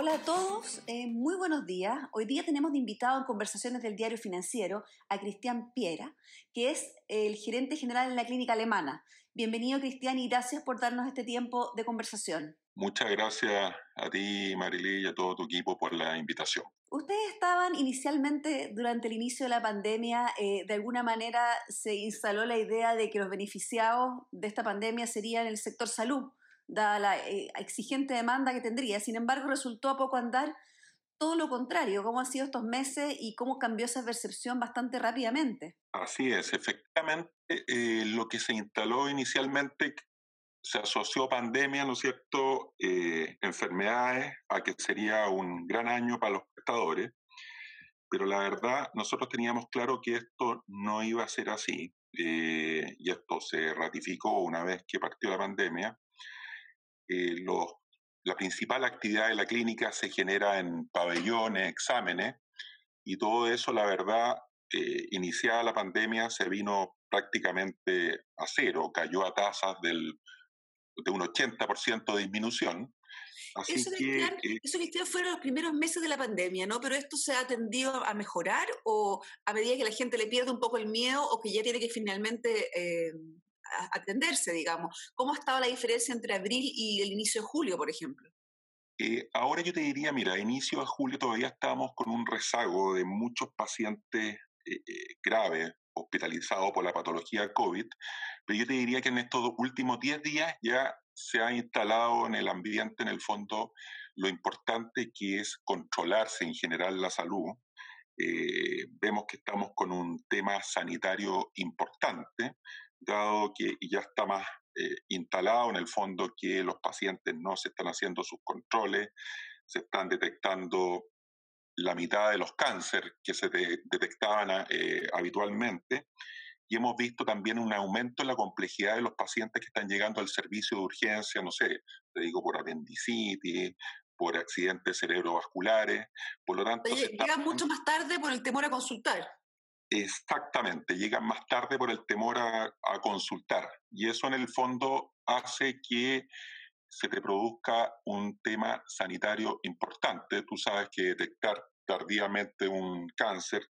Hola a todos, eh, muy buenos días. Hoy día tenemos de invitado en conversaciones del diario financiero a Cristian Piera, que es el gerente general en la clínica alemana. Bienvenido Cristian y gracias por darnos este tiempo de conversación. Muchas gracias a ti, Marilí, y a todo tu equipo por la invitación. Ustedes estaban inicialmente, durante el inicio de la pandemia, eh, de alguna manera se instaló la idea de que los beneficiados de esta pandemia serían el sector salud, dada la eh, exigente demanda que tendría. Sin embargo, resultó a poco andar todo lo contrario. ¿Cómo han sido estos meses y cómo cambió esa percepción bastante rápidamente? Así es, efectivamente, eh, lo que se instaló inicialmente se asoció pandemia, ¿no es cierto?, eh, enfermedades, a que sería un gran año para los prestadores, pero la verdad, nosotros teníamos claro que esto no iba a ser así, eh, y esto se ratificó una vez que partió la pandemia. Eh, los, la principal actividad de la clínica se genera en pabellones, exámenes, y todo eso, la verdad, iniciada la pandemia, se vino prácticamente a cero, cayó a tasas del de un 80% de disminución. Así eso, que, eh, eso que fueron los primeros meses de la pandemia, ¿no? Pero esto se ha tendido a mejorar o a medida que la gente le pierde un poco el miedo o que ya tiene que finalmente eh, atenderse, digamos. ¿Cómo ha estado la diferencia entre abril y el inicio de julio, por ejemplo? Eh, ahora yo te diría, mira, a inicio de julio todavía estábamos con un rezago de muchos pacientes graves hospitalizados por la patología COVID, pero yo te diría que en estos últimos 10 días ya se ha instalado en el ambiente, en el fondo, lo importante que es controlarse en general la salud. Eh, vemos que estamos con un tema sanitario importante, que ya está más eh, instalado en el fondo que los pacientes no se están haciendo sus controles, se están detectando la mitad de los cánceres que se detectaban eh, habitualmente y hemos visto también un aumento en la complejidad de los pacientes que están llegando al servicio de urgencia, no sé, te digo por apendicitis, por accidentes cerebrovasculares, por lo tanto... llegan mucho más tarde por el temor a consultar. Exactamente, llegan más tarde por el temor a, a consultar y eso en el fondo hace que se te produzca un tema sanitario importante. Tú sabes que detectar tardíamente un cáncer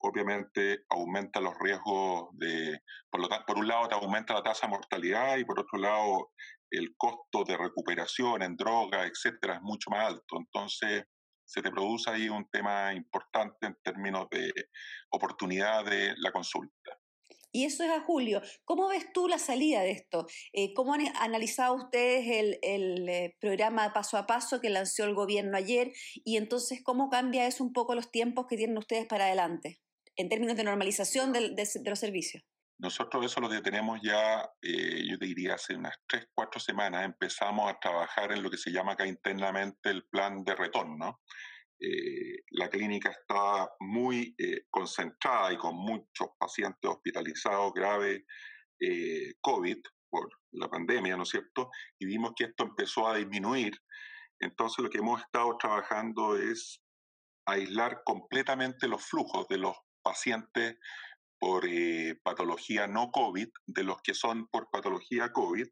obviamente aumenta los riesgos de, por, lo, por un lado te aumenta la tasa de mortalidad y por otro lado el costo de recuperación en droga, etcétera, es mucho más alto. Entonces se te produce ahí un tema importante en términos de oportunidad de la consulta. Y eso es a julio. ¿Cómo ves tú la salida de esto? Eh, ¿Cómo han analizado ustedes el, el, eh, programa paso a paso que lanzó el gobierno ayer? Y entonces, ¿cómo cambia eso un poco los tiempos que tienen ustedes para adelante? en términos de normalización de, los servicios? Nosotros eso lo tenemos ya, eh, yo te diría, hace unas tres, cuatro semanas empezamos a trabajar en lo que se llama acá internamente el plan de retorno. Eh, la clínica está muy eh, concentrada y con muchos pacientes hospitalizados graves COVID por la pandemia, ¿no es cierto? Y vimos que esto empezó a disminuir. Entonces lo que hemos estado trabajando es aislar completamente los flujos de los pacientes por eh, patología no COVID de los que son por patología COVID,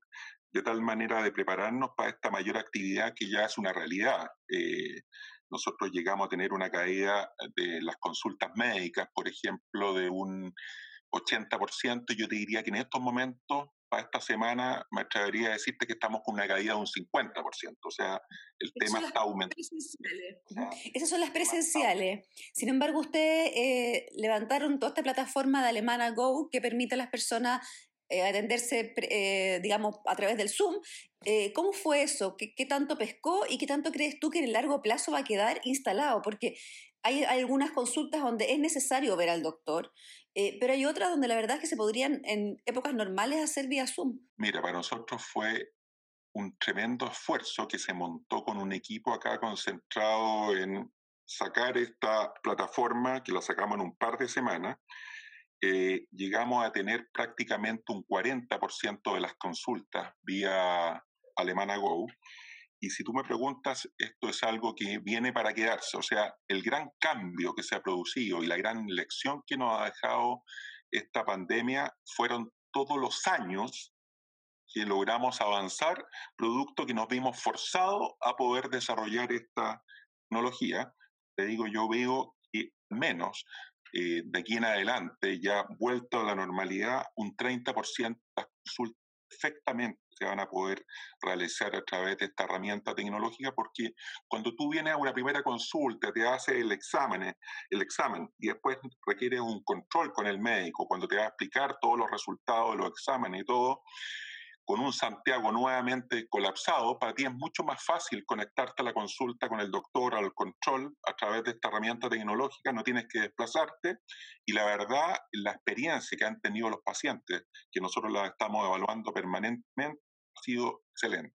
de tal manera de prepararnos para esta mayor actividad que ya es una realidad. Eh, nosotros llegamos a tener una caída de las consultas médicas, por ejemplo, de un 80%, yo te diría que en estos momentos para esta semana me atrevería a decirte que estamos con una caída de un 50%. O sea, el tema está aumentando. Esas son las presenciales. Sin embargo, ustedes eh, levantaron toda esta plataforma de Alemana Go que permite a las personas eh, atenderse, eh, digamos, a través del Zoom. ¿Cómo fue eso? ¿Qué, ¿Qué, tanto pescó y qué tanto crees tú que en el largo plazo va a quedar instalado? Porque hay algunas consultas donde es necesario ver al doctor, eh, pero hay otras donde la verdad es que se podrían en épocas normales hacer vía Zoom. Mira, para nosotros fue un tremendo esfuerzo que se montó con un equipo acá concentrado en sacar esta plataforma, que la sacamos en un par de semanas. Eh, llegamos a tener prácticamente un 40% de las consultas vía Alemana Go y si tú me preguntas, esto es algo que viene para quedarse. O sea, el gran cambio que se ha producido y la gran lección que nos ha dejado esta pandemia fueron todos los años que logramos avanzar, producto que nos vimos forzados a poder desarrollar esta tecnología. Te digo, yo veo que menos eh, de aquí en adelante, ya vuelto a la normalidad, un 30% de las consultas perfectamente se van a poder realizar a través de esta herramienta tecnológica porque cuando tú vienes a una primera consulta, te hace el examen, el examen y después requiere un control con el médico, cuando te va a explicar todos los resultados de los exámenes y todo, con un Santiago nuevamente colapsado, para ti es mucho más fácil conectarte a la consulta con el doctor, al control, a través de esta herramienta tecnológica, no tienes que desplazarte. Y la verdad, la experiencia que han tenido los pacientes, que nosotros la estamos evaluando permanentemente, ha sido excelente.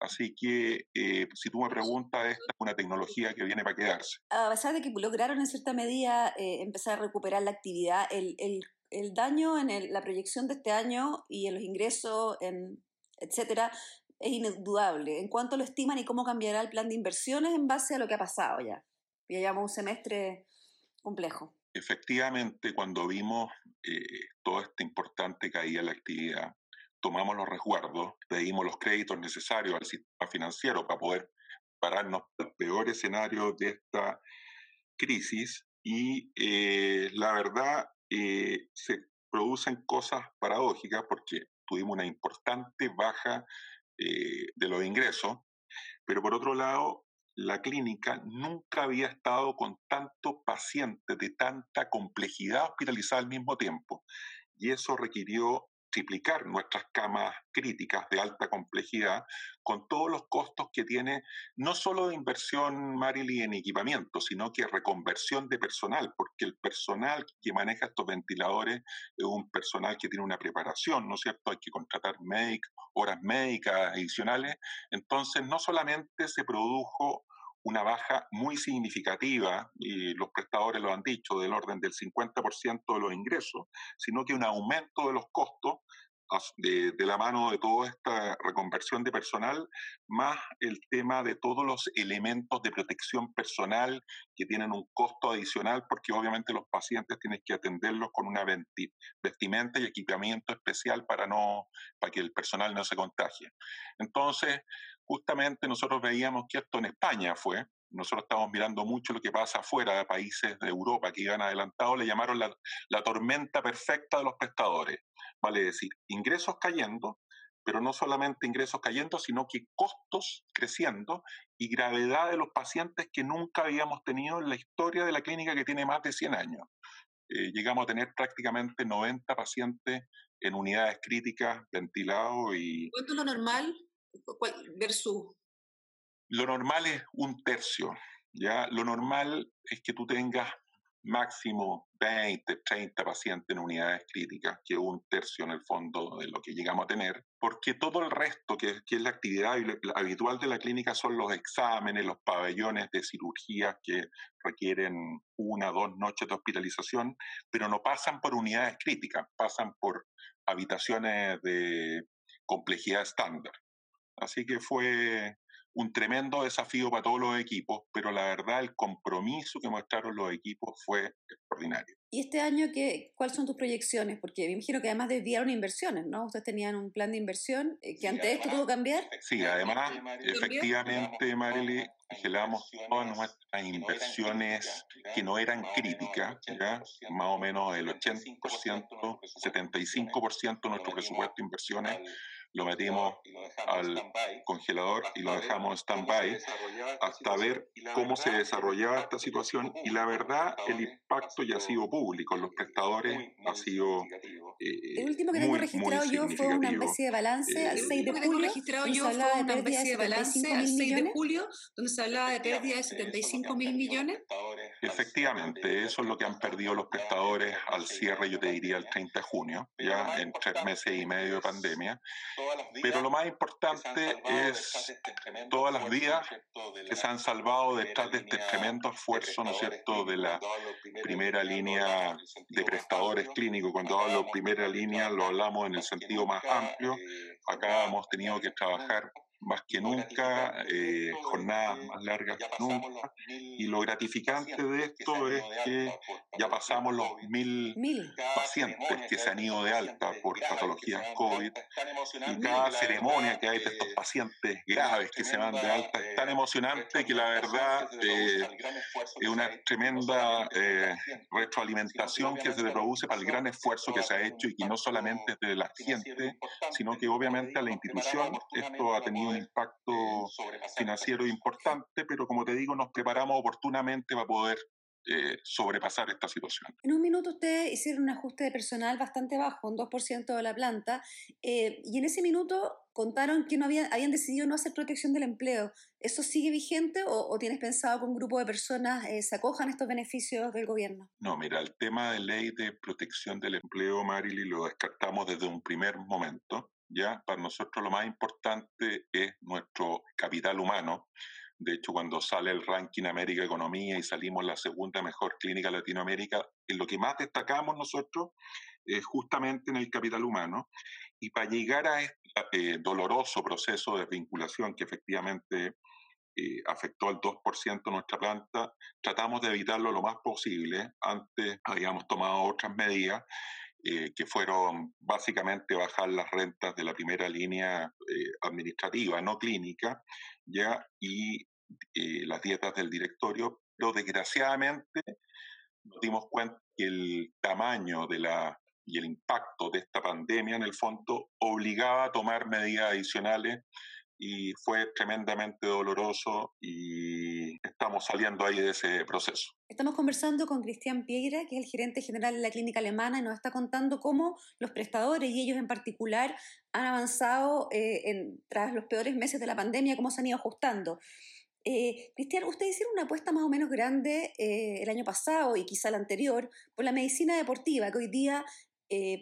Así que, eh, si tú me preguntas, esta es una tecnología que viene para quedarse. A pesar de que lograron en cierta medida eh, empezar a recuperar la actividad, el, el el daño en la proyección de este año y en los ingresos, en, etcétera, es indudable. ¿En cuánto lo estiman y cómo cambiará el plan de inversiones en base a lo que ha pasado ya? Ya llevamos un semestre complejo. Efectivamente, cuando vimos eh, toda esta importante caída en la actividad, tomamos los resguardos, pedimos los créditos necesarios al sistema financiero para poder pararnos al peor escenario de esta crisis y eh, la verdad eh, se producen cosas paradójicas porque tuvimos una importante baja eh, de los ingresos, pero por otro lado, la clínica nunca había estado con tanto paciente de tanta complejidad hospitalizada al mismo tiempo. Y eso requirió triplicar nuestras camas críticas de alta complejidad con todos los costos que tiene no solo de inversión Marily en equipamiento, sino que reconversión de personal, porque el personal que maneja estos ventiladores es un personal que tiene una preparación, ¿no es cierto? Hay que contratar médicos, horas médicas adicionales. Entonces, no solamente se produjo una baja muy significativa, y los prestadores lo han dicho, del orden del 50% de los ingresos, sino que un aumento de los costos de, de, la mano de toda esta reconversión de personal, más el tema de todos los elementos de protección personal que tienen un costo adicional, porque obviamente los pacientes tienen que atenderlos con una vestimenta y equipamiento especial para, no, para que el personal no se contagie. Entonces, justamente nosotros veíamos que esto en España fue, nosotros estamos mirando mucho lo que pasa afuera de países de Europa que iban adelantados, le llamaron la, la tormenta perfecta de los prestadores. Vale decir, ingresos cayendo, pero no solamente ingresos cayendo, sino que costos creciendo y gravedad de los pacientes que nunca habíamos tenido en la historia de la clínica que tiene más de 100 años. Eh, llegamos a tener prácticamente 90 pacientes en unidades críticas, ventilados y... ¿Cuánto es lo normal versus lo normal es un tercio, ¿ya? Lo normal es que tú tengas máximo 20, 30 pacientes en unidades críticas, que un tercio en el fondo de lo que llegamos a tener, porque todo el resto, que, que es la actividad habitual de la clínica, son los exámenes, los pabellones de cirugía que requieren una, dos noches de hospitalización, pero no pasan por unidades críticas, pasan por habitaciones de complejidad estándar. Así que fue un tremendo desafío para todos los equipos, pero la verdad el compromiso que mostraron los equipos fue extraordinario. ¿Y este año qué, cuáles son tus proyecciones? Porque me imagino que además desviaron inversiones, ¿no? Ustedes tenían un plan de inversión eh, que antes esto tuvo que cambiar. Sí, además, efectivamente, Marily, congelamos todas nuestras inversiones que no eran críticas, ¿ya? más o menos el 80%, 75% de nuestro presupuesto de inversiones lo metimos al congelador y lo dejamos en stand-by hasta ver cómo se desarrollaba esta situación. y la verdad el impacto ya ha sido público, los prestadores ha sido eh, El último que tengo registrado yo fue una especie de balance al 6 de julio, registrado yo fue una especie de balance al 6 de julio, donde se hablaba de pérdida de 75 mil millones. Efectivamente, eso es lo que han perdido los prestadores al cierre, yo te diría, el 30 de junio, ya en tres meses y medio de pandemia. Pero lo más importante es este todas las vidas que se han salvado detrás de este tremendo esfuerzo, ¿no es cierto?, de la primera línea de prestadores clínicos. Cuando hablo primera línea, lo hablamos en el sentido más amplio. Acá hemos tenido que trabajar más que nunca, eh, jornadas más largas que nunca. Y lo gratificante de esto es que ya pasamos los mil, pacientes que se han ido de alta por patologías COVID. Y cada ceremonia que hay de estos pacientes graves que se van de alta es tan emocionante que la verdad eh, es una tremenda eh, retroalimentación que se produce para el gran esfuerzo que se ha hecho y que no solamente de la gente, sino que obviamente a la institución esto ha tenido un impacto financiero importante, pero como te digo, nos preparamos oportunamente para poder eh, sobrepasar esta situación. En un minuto ustedes hicieron un ajuste de personal bastante bajo, un 2% de la planta, eh, y en ese minuto contaron que no habían, habían decidido no hacer protección del empleo. ¿Eso sigue vigente o, tienes pensado que un grupo de personas eh, se acojan estos beneficios del gobierno? No, mira, el tema de ley de protección del empleo, Marily, lo descartamos desde un primer momento. Ya, para nosotros lo más importante es nuestro capital humano de hecho, cuando sale el ranking América Economía y salimos la segunda mejor clínica Latinoamérica, en lo que más destacamos nosotros es justamente en el capital humano. Y para llegar a este eh, doloroso proceso de desvinculación que efectivamente eh, afectó al 2% nuestra planta, tratamos de evitarlo lo más posible. Antes habíamos tomado otras medidas eh, que fueron básicamente bajar las rentas de la primera línea eh, administrativa, no clínica, ya, y eh, las dietas del directorio, pero desgraciadamente nos dimos cuenta que el tamaño de la y el impacto de esta pandemia en el fondo obligaba a tomar medidas adicionales y fue tremendamente doloroso y estamos saliendo ahí de ese proceso. Estamos conversando con Cristian Pieira, que es el gerente general de la clínica alemana, y nos está contando cómo los prestadores y ellos en particular han avanzado eh, tras los peores meses de la pandemia, cómo se han ido ajustando. Eh, Cristian, ustedes hicieron una apuesta más o menos grande eh, el año pasado y quizá el anterior por la medicina deportiva, que hoy día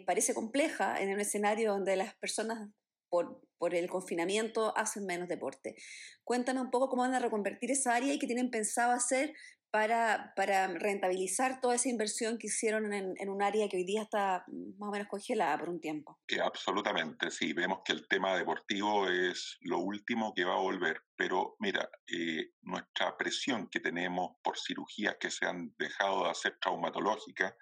parece compleja en un escenario donde las personas por, por, el confinamiento hacen menos deporte. Cuéntame un poco cómo van a reconvertir esa área y qué tienen pensado hacer para, para rentabilizar toda esa inversión que hicieron en, en, un área que hoy día está más o menos congelada por un tiempo. absolutamente, sí. Vemos que el tema deportivo es lo último que va a volver. Pero mira, eh, nuestra presión que tenemos por cirugías que se han dejado de hacer traumatológicas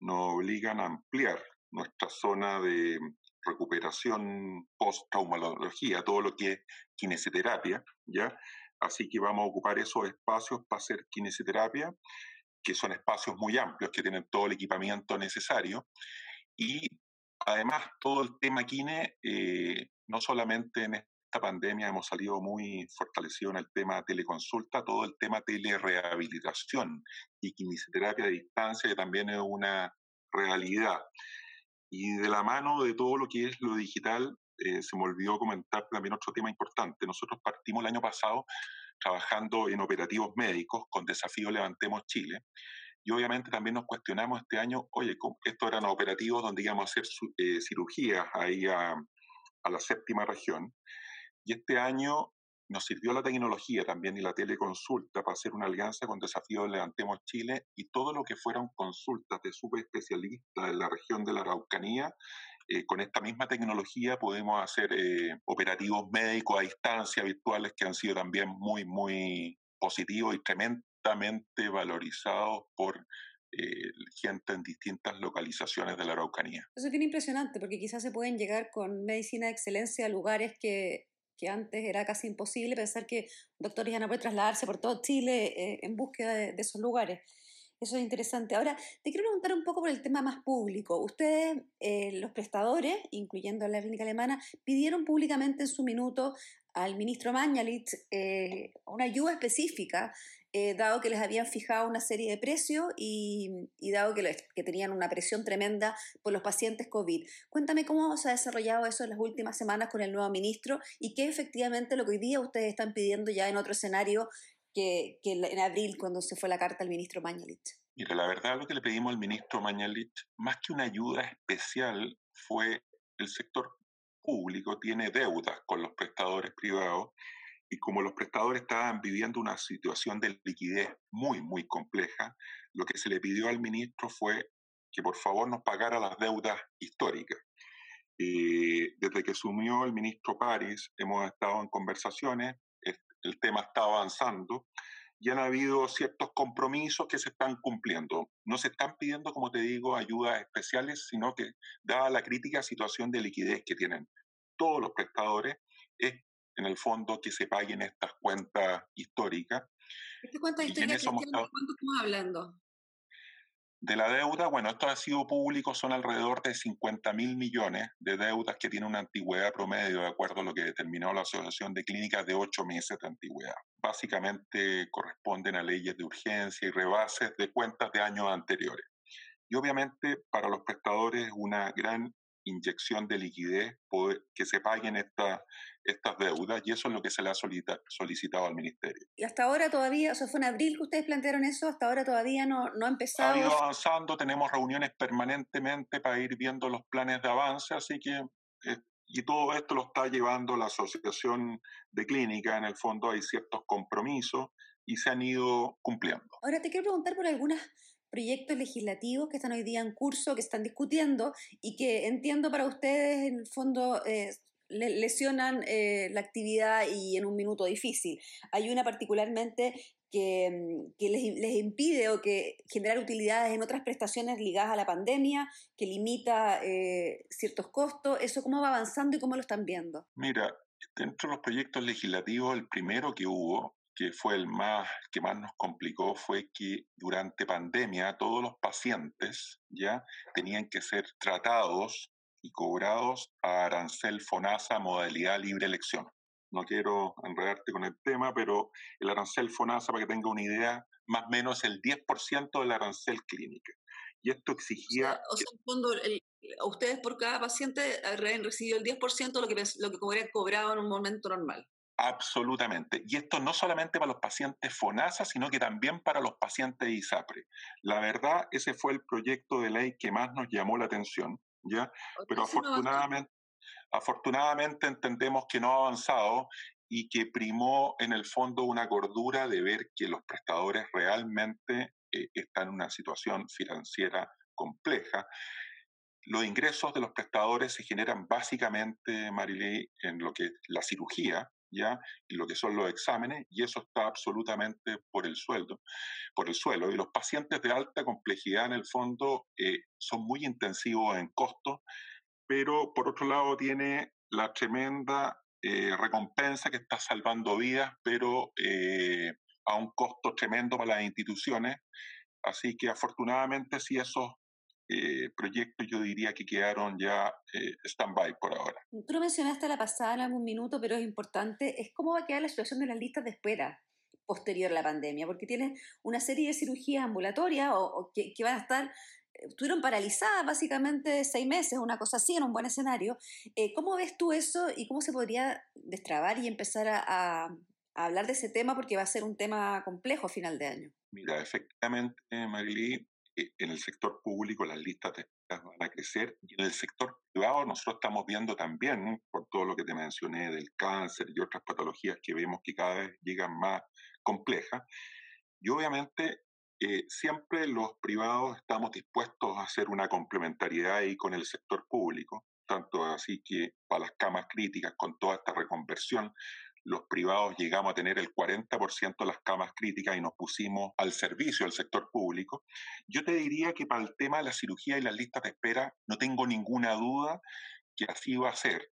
nos obligan a ampliar nuestra zona de recuperación post-traumatología, todo lo que es kinesioterapia, ¿ya? Así que vamos a ocupar esos espacios para hacer kinesioterapia, que son espacios muy amplios, que tienen todo el equipamiento necesario. Y además, todo el tema kine, eh, no solamente en esta pandemia hemos salido muy fortalecidos en el tema teleconsulta, todo el tema telerehabilitación y kinesioterapia a distancia, que también es una realidad. Y de la mano de todo lo que es lo digital, eh, se me olvidó comentar también otro tema importante. Nosotros partimos el año pasado trabajando en operativos médicos con Desafío Levantemos Chile. Y obviamente también nos cuestionamos este año, oye, estos eran operativos donde íbamos a hacer eh, cirugías ahí a, a la séptima región. Y este año nos sirvió la tecnología también y la teleconsulta para hacer una alianza con Desafío Levantemos Chile y todo lo que fueron consultas de especialistas en la región de la Araucanía. Eh, con esta misma tecnología podemos hacer eh, operativos médicos a distancia, virtuales, que han sido también muy, muy positivos y tremendamente valorizados por eh, gente en distintas localizaciones de la Araucanía. Eso es bien impresionante porque quizás se pueden llegar con medicina de excelencia a lugares que que antes era casi imposible pensar que doctores iban a poder trasladarse por todo Chile eh, en búsqueda de, esos lugares. Eso es interesante. Ahora, te quiero preguntar un poco por el tema más público. Ustedes, eh, los prestadores, incluyendo la clínica alemana, pidieron públicamente en su minuto al ministro Mañalich eh, una ayuda específica eh, dado que les habían fijado una serie de precios y, dado que, que, tenían una presión tremenda por los pacientes COVID. Cuéntame cómo se ha desarrollado eso en las últimas semanas con el nuevo ministro y qué efectivamente lo que hoy día ustedes están pidiendo ya en otro escenario que, que en abril cuando se fue la carta al ministro Mañalich. Mira, la verdad lo que le pedimos al ministro Mañalich, más que una ayuda especial, fue el sector público tiene deudas con los prestadores privados y como los prestadores estaban viviendo una situación de liquidez muy, muy compleja, lo que se le pidió al ministro fue que por favor nos pagara las deudas históricas. Eh, desde que asumió el ministro París, hemos estado en conversaciones, el tema está avanzando y han habido ciertos compromisos que se están cumpliendo. No se están pidiendo, como te digo, ayudas especiales, sino que, dada la crítica situación de liquidez que tienen todos los prestadores, es en el fondo que se paguen estas cuentas históricas. ¿Estas cuentas históricas, ¿cuánto estamos hablando? De la deuda, bueno, esto ha sido público, son alrededor de 50 mil millones de deudas que tienen una antigüedad promedio, de acuerdo a lo que determinó la Asociación de Clínicas, de ocho meses de antigüedad. Básicamente corresponden a leyes de urgencia y rebases de cuentas de años anteriores. Y obviamente para los prestadores una gran inyección de liquidez, que se paguen esta, estas deudas, y eso es lo que se le ha solicitado al Ministerio. Y hasta ahora todavía, o sea, fue en abril que ustedes plantearon eso, hasta ahora todavía no, no ha empezado. Ha ido avanzando, tenemos reuniones permanentemente para ir viendo los planes de avance, así que, eh, y todo esto lo está llevando la Asociación de Clínica, en el fondo hay ciertos compromisos y se han ido cumpliendo. Ahora te quiero preguntar por algunas proyectos legislativos que están hoy día en curso, que están discutiendo y que entiendo para ustedes en el fondo eh, lesionan eh, la actividad y en un minuto difícil. Hay una particularmente que, mm, que les, les, impide o que generar utilidades en otras prestaciones ligadas a la pandemia, que limita eh, ciertos costos. ¿Eso cómo va avanzando y cómo lo están viendo? Mira, dentro de los proyectos legislativos, el primero que hubo que fue el más que más nos complicó fue que durante pandemia todos los pacientes ya tenían que ser tratados y cobrados a arancel FONASA modalidad libre elección. No quiero enredarte con el tema, pero el arancel FONASA, para que tenga una idea, más o menos el 10% del arancel clínica. Y esto exigía... O sea, en fondo, ustedes por cada paciente han recibido el 10% de lo que, lo que cobrado en un momento normal. Absolutamente. Y esto no solamente para los pacientes FONASA, sino que también para los pacientes ISAPRE. La verdad, ese fue el proyecto de ley que más nos llamó la atención, ¿ya? Pero afortunadamente, afortunadamente entendemos que no ha avanzado y que primó en el fondo una cordura de ver que los prestadores realmente eh, están en una situación financiera compleja. Los ingresos de los prestadores se generan básicamente, Marilei, en lo que es la cirugía, ¿ya? Y lo que son los exámenes, y eso está absolutamente por el sueldo, por el suelo. Y los pacientes de alta complejidad, en el fondo, eh, son muy intensivos en costos, pero por otro lado tiene la tremenda eh, recompensa que está salvando vidas, pero eh, a un costo tremendo para las instituciones. Así que afortunadamente si esos eh, proyectos yo diría que quedaron ya eh, stand-by por ahora. Tú lo mencionaste la pasada en algún minuto, pero es importante, es cómo va a quedar la situación de las listas de espera posterior a la pandemia, porque tienes una serie de cirugías ambulatorias o, que, van a estar eh, estuvieron paralizadas básicamente seis meses, una cosa así, en un buen escenario. Eh, ¿Cómo ves tú eso y cómo se podría destrabar y empezar a, a, hablar de ese tema? Porque va a ser un tema complejo a final de año. Mira, efectivamente, Marily, eh, en el sector público las listas de espera van a crecer y en el sector privado nosotros estamos viendo también, por todo lo que te mencioné del cáncer y otras patologías que vemos que cada vez llegan más complejas. Y obviamente eh, siempre los privados estamos dispuestos a hacer una complementariedad ahí con el sector público, tanto así que para las camas críticas, con toda esta reconversión, los privados llegamos a tener el 40% de las camas críticas y nos pusimos al servicio del sector público. Yo te diría que para el tema de la cirugía y las listas de espera no tengo ninguna duda que así va a ser.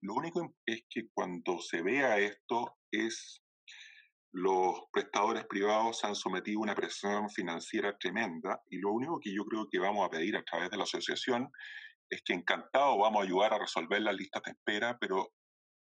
Lo único es que cuando se vea esto es los prestadores privados han sometido a una presión financiera tremenda y lo único que yo creo que vamos a pedir a través de la asociación es que encantado vamos a ayudar a resolver las listas de espera, pero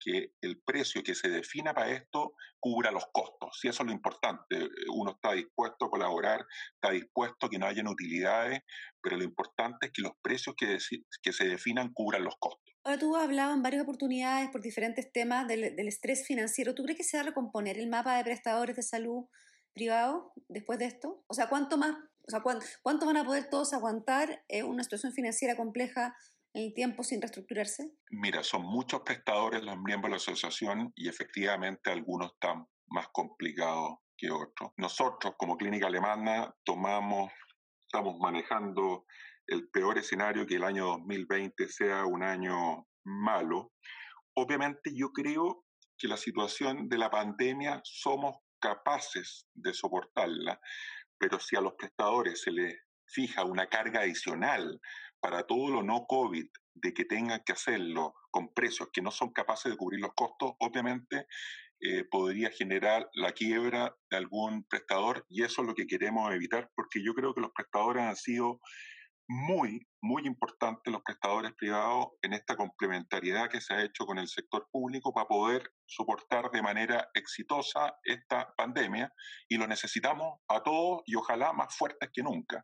que el precio que se defina para esto cubra los costos. Si eso es lo importante, uno está dispuesto a colaborar, está dispuesto a que no hayan utilidades, pero lo importante es que los precios que, que se definan cubran los costos. Ahora tú has hablado en varias oportunidades por diferentes temas del, del estrés financiero. ¿Tú crees que se va a recomponer el mapa de prestadores de salud privados después de esto? O sea, ¿cuánto más, o sea, cuánto van a poder todos aguantar una situación financiera compleja el tiempo sin reestructurarse? Mira, son muchos prestadores los miembros de la asociación y efectivamente algunos están más complicados que otros. Nosotros como clínica alemana tomamos, estamos manejando el peor escenario que el año 2020 sea un año malo. Obviamente yo creo que la situación de la pandemia somos capaces de soportarla, pero si a los prestadores se les fija una carga adicional para todo lo no COVID, de que tengan que hacerlo con precios que no son capaces de cubrir los costos, obviamente eh, podría generar la quiebra de algún prestador y eso es lo que queremos evitar porque yo creo que los prestadores han sido muy, muy importantes los prestadores privados en esta complementariedad que se ha hecho con el sector público para poder soportar de manera exitosa esta pandemia y lo necesitamos a todos y ojalá más fuertes que nunca.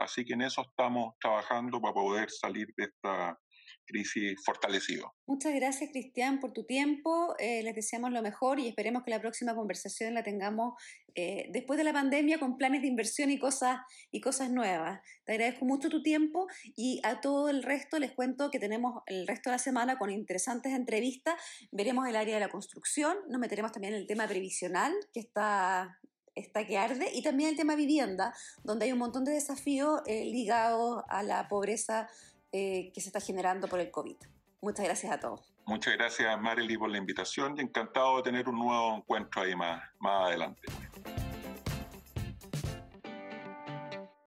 Así que en eso estamos trabajando para poder salir de esta crisis fortalecido. Muchas gracias, Cristian, por tu tiempo. Eh, les deseamos lo mejor y esperemos que la próxima conversación la tengamos eh, después de la pandemia con planes de inversión y cosas, y cosas nuevas. Te agradezco mucho tu tiempo y a todo el resto les cuento que tenemos el resto de la semana con interesantes entrevistas. Veremos el área de la construcción, nos meteremos también en el tema previsional, que está está que arde, y también el tema vivienda, donde hay un montón de desafíos eh, ligados a la pobreza eh, que se está generando por el COVID. Muchas gracias a todos. Muchas gracias, Marily, por la invitación y encantado de tener un nuevo encuentro ahí más, más adelante.